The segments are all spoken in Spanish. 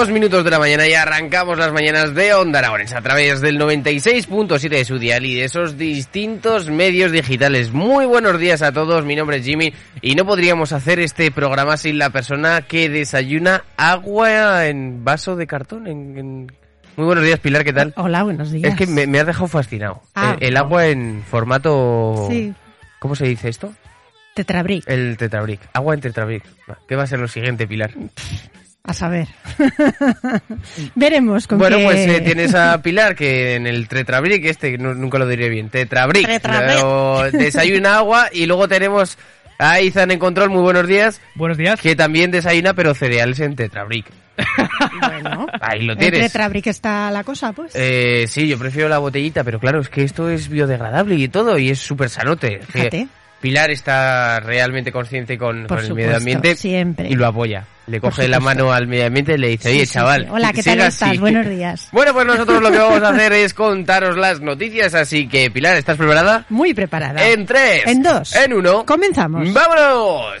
dos minutos de la mañana y arrancamos las mañanas de Onda Aragones a través del 96.7 de su dial y de esos distintos medios digitales. Muy buenos días a todos, mi nombre es Jimmy y no podríamos hacer este programa sin la persona que desayuna agua en vaso de cartón. En, Muy buenos días, Pilar, ¿qué tal? Hola, buenos días. Es que me, me has dejado fascinado. Ah, el, agua en formato... Sí. ¿Cómo se dice esto? Tetrabric. El tetrabric. Agua en tetrabric. ¿Qué va a ser lo siguiente, Pilar? A saber. Veremos con Bueno, pues eh, tienes a Pilar que en el Tetrabric, este nunca lo diré bien, Tetrabric, Tetrabric. desayuna agua y luego tenemos a Izan en control, muy buenos días. Buenos días. Que también desayuna pero cereales en Tetrabric. Bueno, ahí lo tienes. En Tetrabric está la cosa, pues. Eh, sí, yo prefiero la botellita, pero claro, es que esto es biodegradable y todo y es súper sanote. Fíjate. Pilar está realmente consciente con, el medio ambiente siempre. y lo apoya. Le coge la mano al medio ambiente y le dice, oye, chaval. Hola, ¿qué tal estás? Buenos días. Bueno, pues nosotros lo que vamos a hacer es contaros las noticias, así que Pilar, ¿estás preparada? Muy preparada. En tres. En dos. En uno. Comenzamos. ¡Vámonos!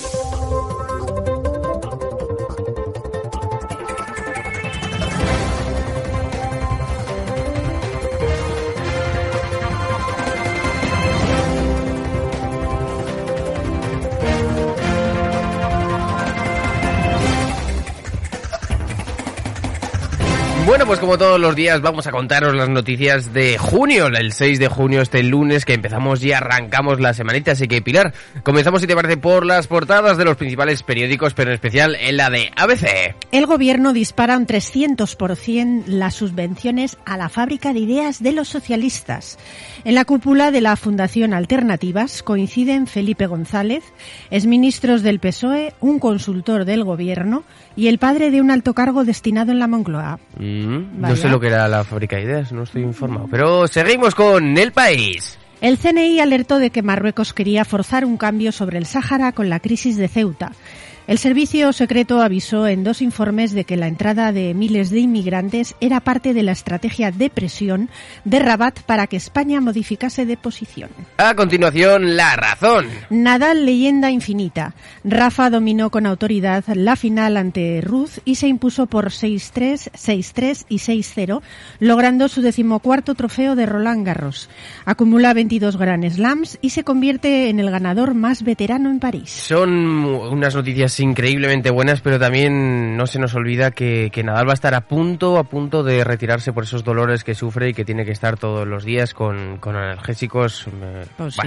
Bueno, pues como todos los días vamos a contaros las noticias de junio, el 6 de junio, este lunes que empezamos y arrancamos la semanita. Así que Pilar, comenzamos si te parece por las portadas de los principales periódicos, pero en especial en la de ABC. El gobierno dispara un 300% las subvenciones a la fábrica de ideas de los socialistas. En la cúpula de la Fundación Alternativas coinciden Felipe González, exministros del PSOE, un consultor del gobierno y el padre de un alto cargo destinado en la Moncloa. Mm. No sé lo que era la fábrica de ideas, no estoy informado. Pero seguimos con el país. El CNI alertó de que Marruecos quería forzar un cambio sobre el Sáhara con la crisis de Ceuta. El servicio secreto avisó en dos informes de que la entrada de miles de inmigrantes era parte de la estrategia de presión de Rabat para que España modificase de posición. A continuación, la razón. Nadal leyenda infinita. Rafa dominó con autoridad la final ante Ruth y se impuso por 6-3, 6-3 y 6-0, logrando su decimocuarto trofeo de Roland Garros. Acumula 22 Grand Slams y se convierte en el ganador más veterano en París. Son unas noticias increíblemente buenas, pero también no se nos olvida que, que, Nadal va a estar a punto, a punto de retirarse por esos dolores que sufre y que tiene que estar todos los días con, con analgésicos. Eh, pues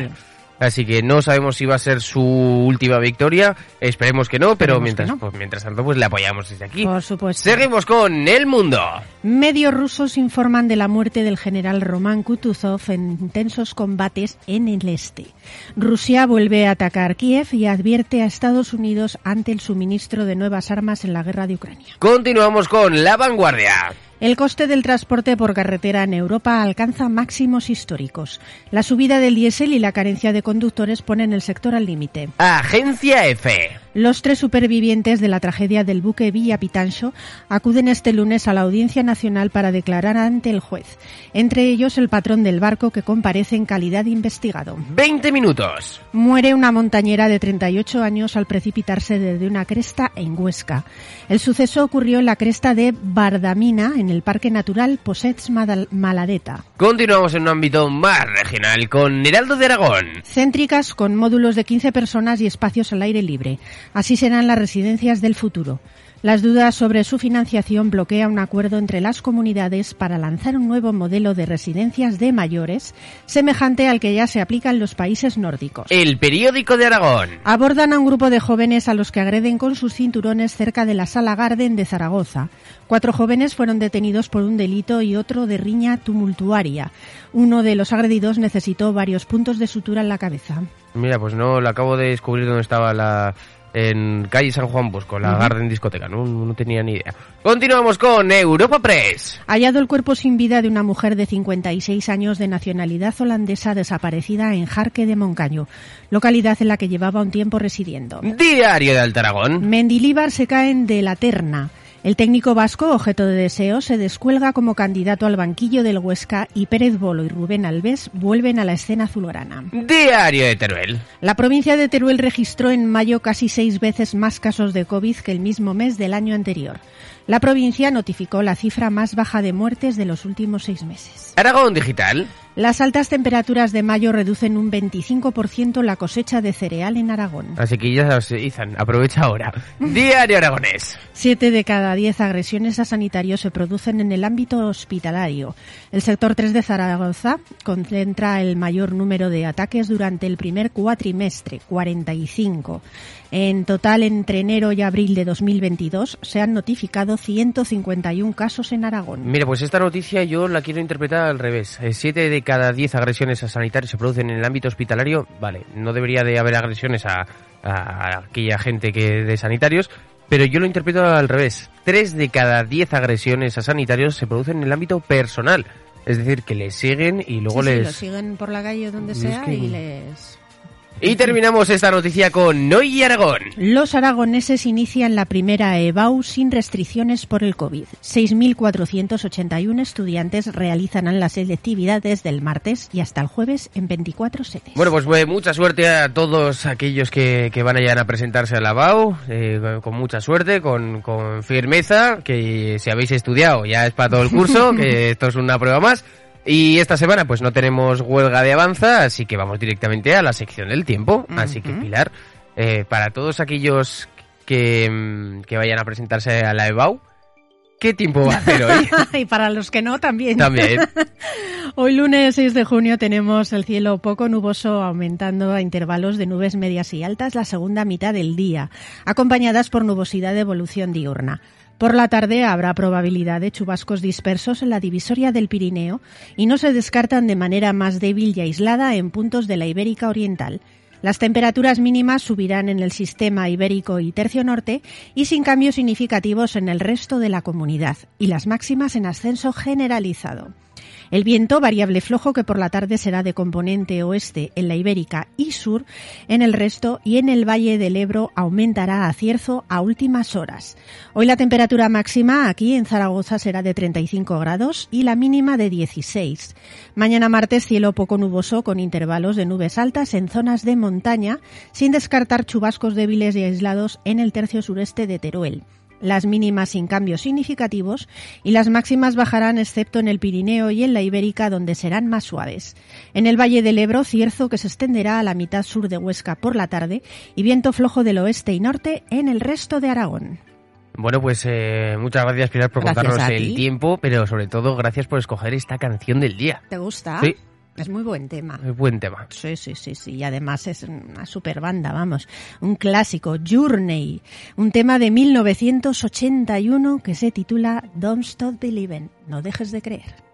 Así que no sabemos si va a ser su última victoria. Esperemos que no, pero mientras, pues, mientras tanto pues le apoyamos desde aquí. Por supuesto. Seguimos con El Mundo. Medios rusos informan de la muerte del general Roman Kutuzov en intensos combates en el este. Rusia vuelve a atacar Kiev y advierte a Estados Unidos ante el suministro de nuevas armas en la guerra de Ucrania. Continuamos con La Vanguardia. El coste del transporte por carretera en Europa alcanza máximos históricos. La subida del diésel y la carencia de conductores ponen el sector al límite. Agencia F. Los tres supervivientes de la tragedia del buque Villa Pitancho acuden este lunes a la Audiencia Nacional para declarar ante el juez, entre ellos el patrón del barco que comparece en calidad de investigado. 20 minutos. Muere una montañera de 38 años al precipitarse desde una cresta en Huesca. El suceso ocurrió en la cresta de Bardamina, en el Parque Natural Posets Maladeta. Continuamos en un ámbito más regional con Heraldo de Aragón. Céntricas con módulos de 15 personas y espacios al aire libre. Así serán las residencias del futuro. Las dudas sobre su financiación bloquea un acuerdo entre las comunidades para lanzar un nuevo modelo de residencias de mayores, semejante al que ya se aplica en los países nórdicos. El periódico de Aragón. Abordan a un grupo de jóvenes a los que agreden con sus cinturones cerca de la Sala Garden de Zaragoza. Cuatro jóvenes fueron detenidos por un delito y otro de riña tumultuaria. Uno de los agredidos necesitó varios puntos de sutura en la cabeza. Mira, pues no, lo acabo de descubrir dónde estaba la, en calle San Juan Bosco, la Garden Discoteca, ¿no? no tenía ni idea. Continuamos con Europa Press. Hallado el cuerpo sin vida de una mujer de 56 años de nacionalidad holandesa desaparecida en Jarque de Moncaño, localidad en la que llevaba un tiempo residiendo. Diario de Altaragón. Mendilíbar se caen de la terna. El técnico vasco, objeto de deseo, se descuelga como candidato al banquillo del Huesca y Pérez Bolo y Rubén Alves vuelven a la escena azulgrana. Diario de Teruel. La provincia de Teruel registró en mayo casi seis veces más casos de COVID que el mismo mes del año anterior. La provincia notificó la cifra más baja de muertes de los últimos seis meses. Aragón Digital. Las altas temperaturas de mayo reducen un 25% la cosecha de cereal en Aragón. Así que ya se Izan, aprovecha ahora. Diario Aragonés. Siete de cada diez agresiones a sanitarios se producen en el ámbito hospitalario. El sector 3 de Zaragoza concentra el mayor número de ataques durante el primer cuatrimestre, 45. En total, entre enero y abril de 2022 se han notificado 151 casos en Aragón. Mire, pues esta noticia yo la quiero interpretar al revés. Eh, siete de cada diez agresiones a sanitarios se producen en el ámbito hospitalario. Vale, no debería de haber agresiones a, aquella gente que de sanitarios, pero yo lo interpreto al revés. Tres de cada diez agresiones a sanitarios se producen en el ámbito personal. Es decir, que les siguen y luego les... Sí, los siguen por la calle donde sea y les y terminamos esta noticia con Noy Aragón. Los aragoneses inician la primera EBAU sin restricciones por el COVID. 6.481 estudiantes realizan las selectividades del martes y hasta el jueves en 24 sedes. Bueno, pues, pues mucha suerte a todos aquellos que, que van a a presentarse a la EBAU, eh, con mucha suerte, con, con firmeza, que si habéis estudiado ya es para todo el curso, que esto es una prueba más. Y esta semana pues no tenemos huelga de avanza, así que vamos directamente a la sección del tiempo. Así que Pilar, eh, para todos aquellos que, mm, que, vayan a presentarse a la EBAU, ¿qué tiempo va a hacer hoy? y para los que no, también. También. hoy lunes 6 de junio tenemos el cielo poco nuboso aumentando a intervalos de nubes medias y altas la segunda mitad del día, acompañadas por nubosidad de evolución diurna. Por la tarde habrá probabilidad de chubascos dispersos en la divisoria del Pirineo y no se descartan de manera más débil y aislada en puntos de la Ibérica Oriental. Las temperaturas mínimas subirán en el sistema ibérico y tercio norte y sin cambios significativos en el resto de la comunidad, y las máximas en ascenso generalizado. El viento variable flojo que por la tarde será de componente oeste en la Ibérica y sur, en el resto y en el Valle del Ebro aumentará a cierzo a últimas horas. Hoy la temperatura máxima aquí en Zaragoza será de 35 grados y la mínima de 16. Mañana martes cielo poco nuboso con intervalos de nubes altas en zonas de montaña, sin descartar chubascos débiles y aislados en el tercio sureste de Teruel las mínimas sin cambios significativos y las máximas bajarán excepto en el Pirineo y en la Ibérica donde serán más suaves. En el Valle del Ebro, cierzo que se extenderá a la mitad sur de Huesca por la tarde y viento flojo del oeste y norte en el resto de Aragón. Bueno, pues eh, muchas gracias Pilar por contarnos el tiempo, pero sobre todo gracias por escoger esta canción del día. ¿Te gusta? Sí. Es muy buen tema. Es buen tema. Sí, sí, sí, sí. Y además es una super banda, vamos. Un clásico, Journey. Un tema de 1981 que se titula Don't Stop Believing. No dejes de creer.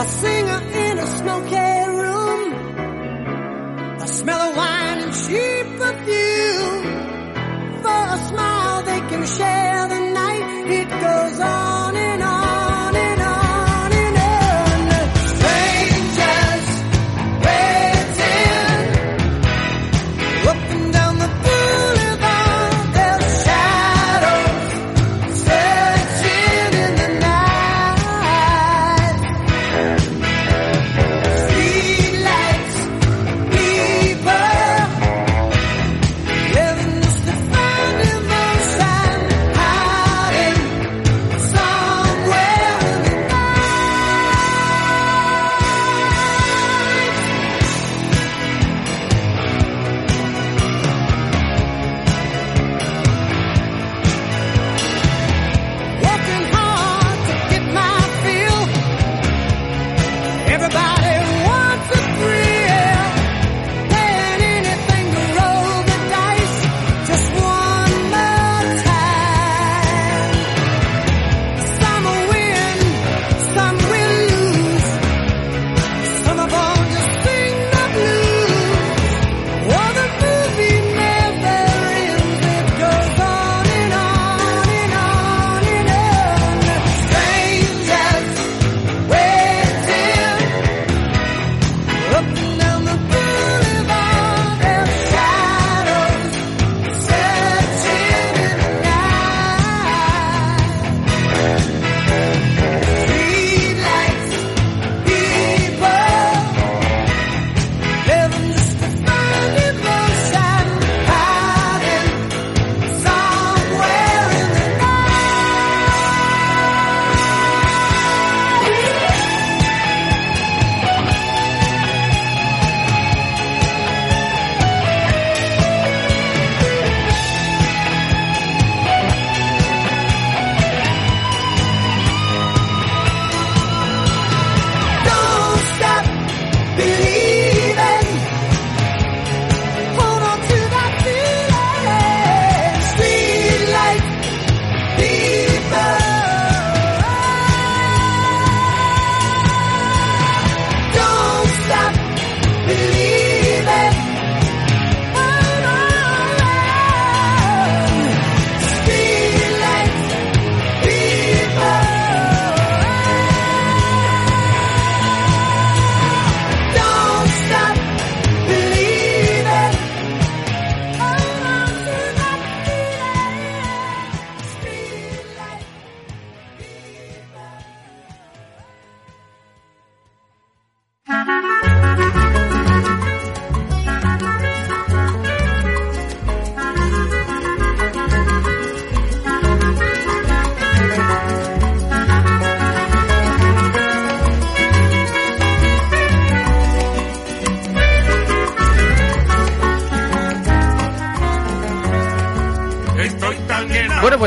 A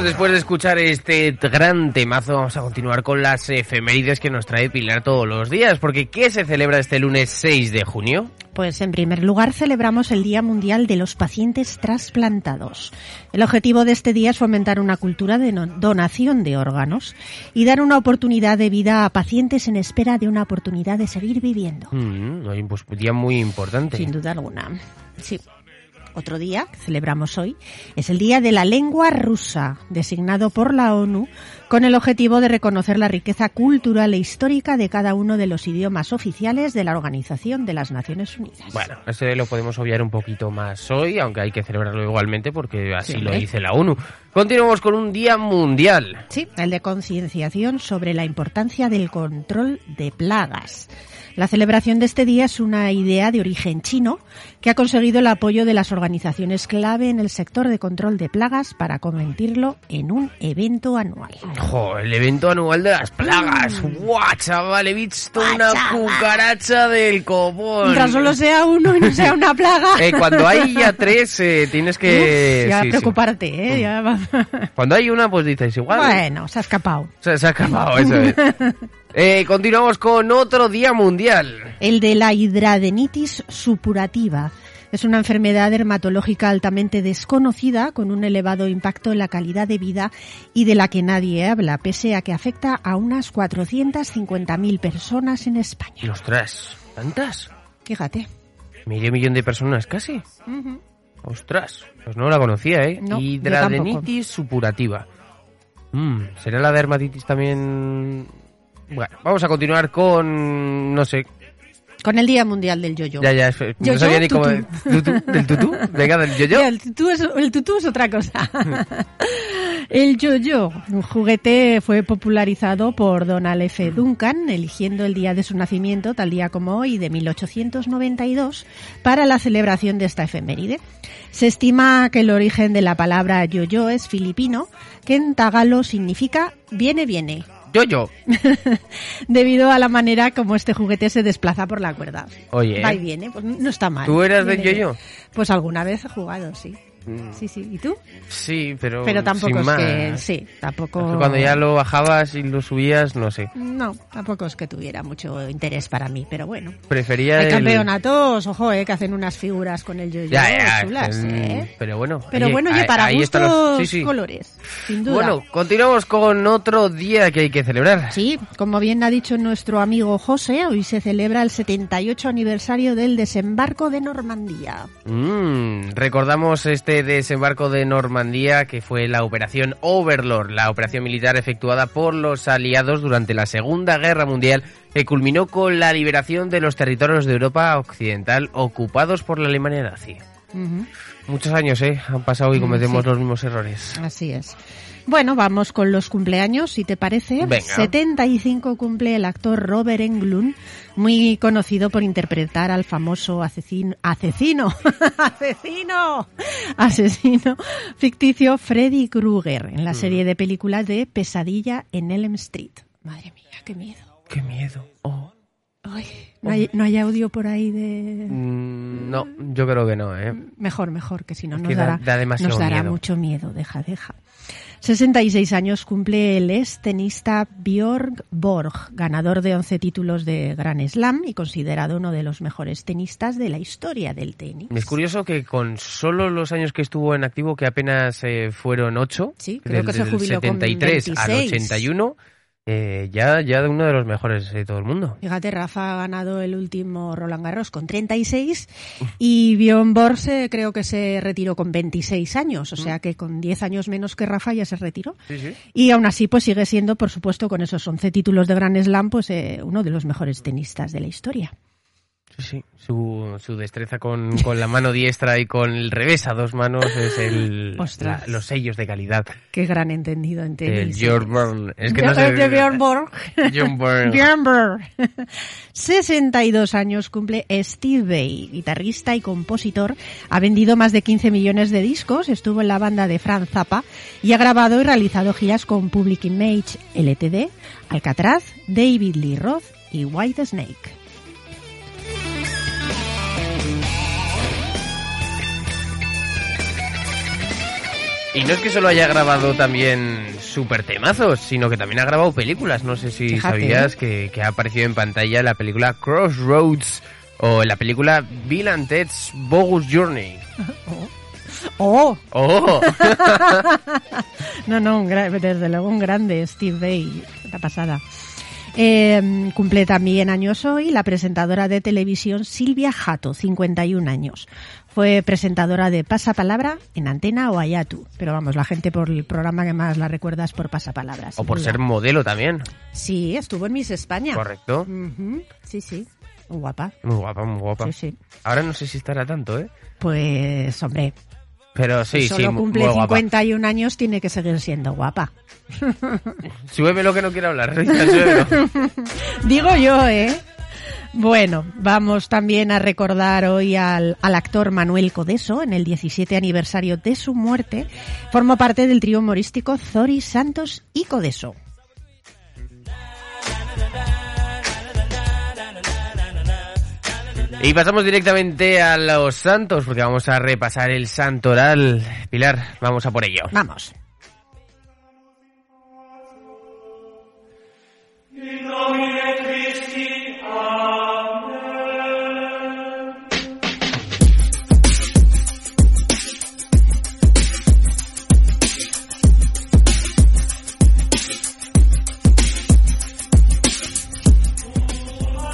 después de escuchar este gran temazo, vamos a continuar con las efemérides que nos trae Pilar todos los días. Porque ¿qué se celebra este lunes 6 de junio? Pues en primer lugar celebramos el Día Mundial de los Pacientes Trasplantados. El objetivo de este día es fomentar una cultura de donación de órganos y dar una oportunidad de vida a pacientes en espera de una oportunidad de seguir viviendo. Mm, pues, un día muy importante. Sin duda alguna. Sí. Otro día que celebramos hoy es el Día de la Lengua Rusa, designado por la ONU con el objetivo de reconocer la riqueza cultural e histórica de cada uno de los idiomas oficiales de la Organización de las Naciones Unidas. Bueno, este lo podemos obviar un poquito más hoy, aunque hay que celebrarlo igualmente porque así Sí, lo ¿eh? dice la ONU. Continuamos con un día mundial. Sí, el de concienciación sobre la importancia del control de plagas. La celebración de este día es una idea de origen chino que ha conseguido el apoyo de las organizaciones clave en el sector de control de plagas para convertirlo en un evento anual. Jo, el evento anual de las plagas. ¡Guau, chaval! He visto una cucaracha del copón. Mientras solo sea uno y no sea una plaga. Eh, cuando hay ya tres, eh, tienes que... Uf, ya sí, sí. preocuparte, ¿eh? Ya va- Cuando hay una, pues dices igual. Bueno, se ha escapado. Se, se ha acabado, eso es. Eh, continuamos con otro día mundial. El de la hidradenitis supurativa. Es una enfermedad dermatológica altamente desconocida con un elevado impacto en la calidad de vida y de la que nadie habla, pese a que afecta a unas 450.000 personas en España. Y ostras, ¿tantas? Fíjate. Medio millón de personas casi. Ostras, pues no la conocía, ¿eh? No, Hidradenitis supurativa. Mm, ¿Será la dermatitis también...? Bueno, vamos a continuar con... no sé. Con el Día Mundial del Yoyo. Ya, ya, no Yo-yo, sabía ni cómo... tutú. ¿Tutú? ¿Del tutú? Venga, del yo-yo. Ya, El tutú, es, el tutú es otra cosa. el yo-yo, un juguete, fue popularizado por Donald F. Duncan, eligiendo el día de su nacimiento, tal día como hoy, de 1892, para la celebración de esta efeméride. Se estima que el origen de la palabra yo-yo es filipino, que en tagalo significa viene, viene, Yo-yo. debido a la manera como este juguete se desplaza por la cuerda. Oye. Va y viene, pues no está mal. ¿Tú eras Viene yo-yo? bien. Pues alguna vez he jugado, sí. Mm. Sí, sí. ¿Y tú? Sí, pero... Pero tampoco sin es más. que... Sí, tampoco... Es que Cuando ya lo bajabas y lo subías, no sé. No, tampoco es que tuviera mucho interés para mí, pero bueno. Prefería Hay el- campeonatos, ojo, eh, que hacen unas figuras con el yo-yo Ya, ya, chulas, mm, eh. pero bueno. Pero oye, bueno, oye, para ahí gustos los- sí, sí. colores, sin duda. Bueno, continuamos con otro día que hay que celebrar. Sí, como bien ha dicho nuestro amigo José, hoy se celebra el 78 aniversario del desembarco de Normandía. Mm, recordamos este desembarco de Normandía que fue la operación Overlord, la operación militar efectuada por los aliados durante la Segunda Guerra Mundial que culminó con la liberación de los territorios de Europa Occidental ocupados por la Alemania nazi. Muchos años, ¿eh? Han pasado y cometemos sí. los mismos errores. Así es. Bueno, vamos con los cumpleaños, si te parece. Venga. 75 cumple el actor Robert Englund, muy conocido por interpretar al famoso asesino, asesino, asesino, asesino ficticio Freddy Krueger en Mm. la serie de películas de Pesadilla en Elm Street. Madre mía, qué miedo. ¡Qué miedo! Oh. Ay, no, hay, no hay audio por ahí de... Mm, no, yo creo que no, ¿eh? Mejor, mejor, que si no nos que dará, da nos dará miedo. mucho miedo. Deja, deja. 66 años cumple el ex tenista Björn Borg, ganador de 11 títulos de Grand Slam y considerado uno de los mejores tenistas de la historia del tenis. Es curioso que con solo los años que estuvo en activo, que apenas eh, fueron ocho, Sí, creo del, que se jubiló con 73 al 26. 81, eh, ya, ya de uno de los mejores de todo el mundo. Fíjate, Rafa ha ganado el último Roland Garros con 36 y Björn Borg creo que se retiró con 26 años, o sea que con 10 años menos que Rafa ya se retiró. Sí, sí. Y aún así, pues sigue siendo, por supuesto, con esos 11 títulos de Grand Slam, pues eh, uno de los mejores tenistas de la historia. Sí, sí. Su, su destreza con, con la mano diestra y con el revés a dos manos es el, Ostras. la- los sellos de calidad. Qué gran entendido en El tenis. Björn Borg. Es que De- no sé. de Björn Borg. Björn Borg. Björn Borg. 62 años cumple Steve Vai, guitarrista y compositor. Ha vendido más de 15 millones de discos, estuvo en la banda de Franz Zappa y ha grabado y realizado giras con Public Image, LTD, Alcatraz, David Lee Roth y White Snake. Y no es que solo haya grabado también super temazos, sino que también ha grabado películas. No sé si Fíjate, sabías ¿eh? que, que ha aparecido en pantalla la película Crossroads o en la película Bill and Ted's Bogus Journey. ¡Oh! ¡Oh! No, no, un desde luego un grande, Steve Vai, la pasada. Eh, cumple también años hoy la presentadora de televisión Silvia Jato, 51 años. Fue presentadora de Pasapalabra en Antena o Ayatu. Pero vamos, la gente por el programa que más la recuerda es por Pasapalabra. O por duda. ser modelo también. Sí, estuvo en Miss España. Correcto. Sí, sí. Muy guapa. Muy guapa, muy guapa. Sí, sí. Ahora no sé si estará tanto, ¿eh? Pues, hombre, Pero sí, si sí, solo cumple muy guapa. 51 años, tiene que seguir siendo guapa. Súbeme lo que no quiero hablar. Rita. Digo yo, ¿eh? Bueno, vamos también a recordar hoy al, al actor Manuel Codeso en el 17 aniversario de su muerte. Formó parte del trío humorístico Zori, Santos y Codeso. Y pasamos directamente a los santos, porque vamos a repasar el santoral. Pilar, vamos a por ello. Vamos.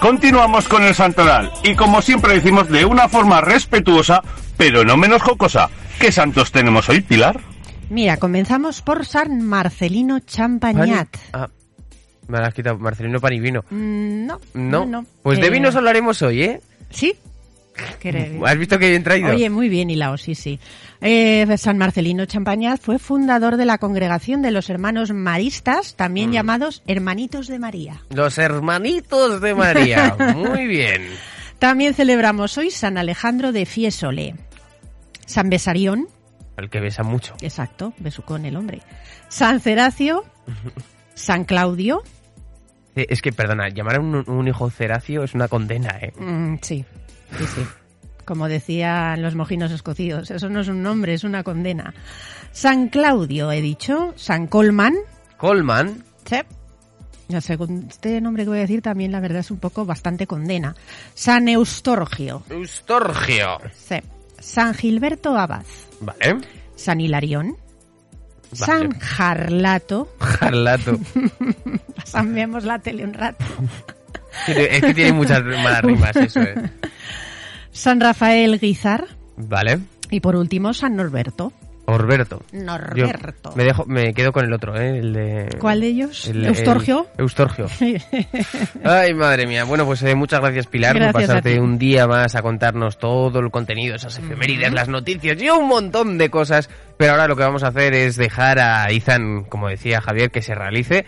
Continuamos con el santoral y como siempre decimos de una forma respetuosa, pero no menos jocosa. ¿Qué santos tenemos hoy, Pilar? Mira, comenzamos por San Marcelino Champagnat. Ah, me la has quitado. Marcelino Panivino. Mm, no, No, no, no. pues de Eh, vinos hablaremos hoy, ¿eh? ¿Sí? Que- ¿Has visto que bien traído? Oye, muy bien hilado, sí, sí. Eh, San Marcelino Champañat fue fundador de la congregación de los hermanos maristas, Mm. también llamados Hermanitos de María. Los hermanitos de María. Muy bien. También celebramos hoy San Alejandro de Fiesole. San Besarión, El que besa mucho. exacto, besucón el hombre. San Ceracio, San Claudio, Eh, Es que, perdona, llamar a un, un hijo Ceracio es una condena, ¿eh? mm, sí, sí, sí. Como decían los mojinos escocidos, eso no es un nombre, es una condena. San Claudio, he dicho. San Colman, Colman. Sí. Ya según este nombre que voy a decir también la verdad es un poco bastante condena. San Eustorgio. Eustorgio. Sí. San Gilberto Abad. Vale. San Hilarión. Vale. San Jarlato. Jarlato. Cambiamos la tele un rato. Es que tiene muchas malas rimas eso, ¿eh? San Rafael Guizar. Vale. Y por último, San Norberto. Orberto. Yo Norberto. me dejo, me quedo con el otro, ¿eh? El de... ¿Cuál de ellos? el- ¿Eustorgio? el- Eustorgio. Ay, madre mía. Bueno, pues eh, muchas gracias, Pilar, por Gracias a pasarte un día más a contarnos todo el contenido, esas efemérides, las noticias y un montón de cosas. Pero ahora lo que vamos a hacer es dejar a Izan, como decía Javier, que se realice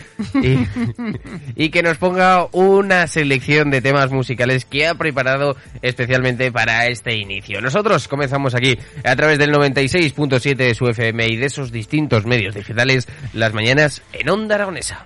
y, que nos ponga una selección de temas musicales que ha preparado especialmente para este inicio. Nosotros comenzamos aquí a través del 96.7 de su FM y de esos distintos medios digitales las mañanas en Onda Aragonesa.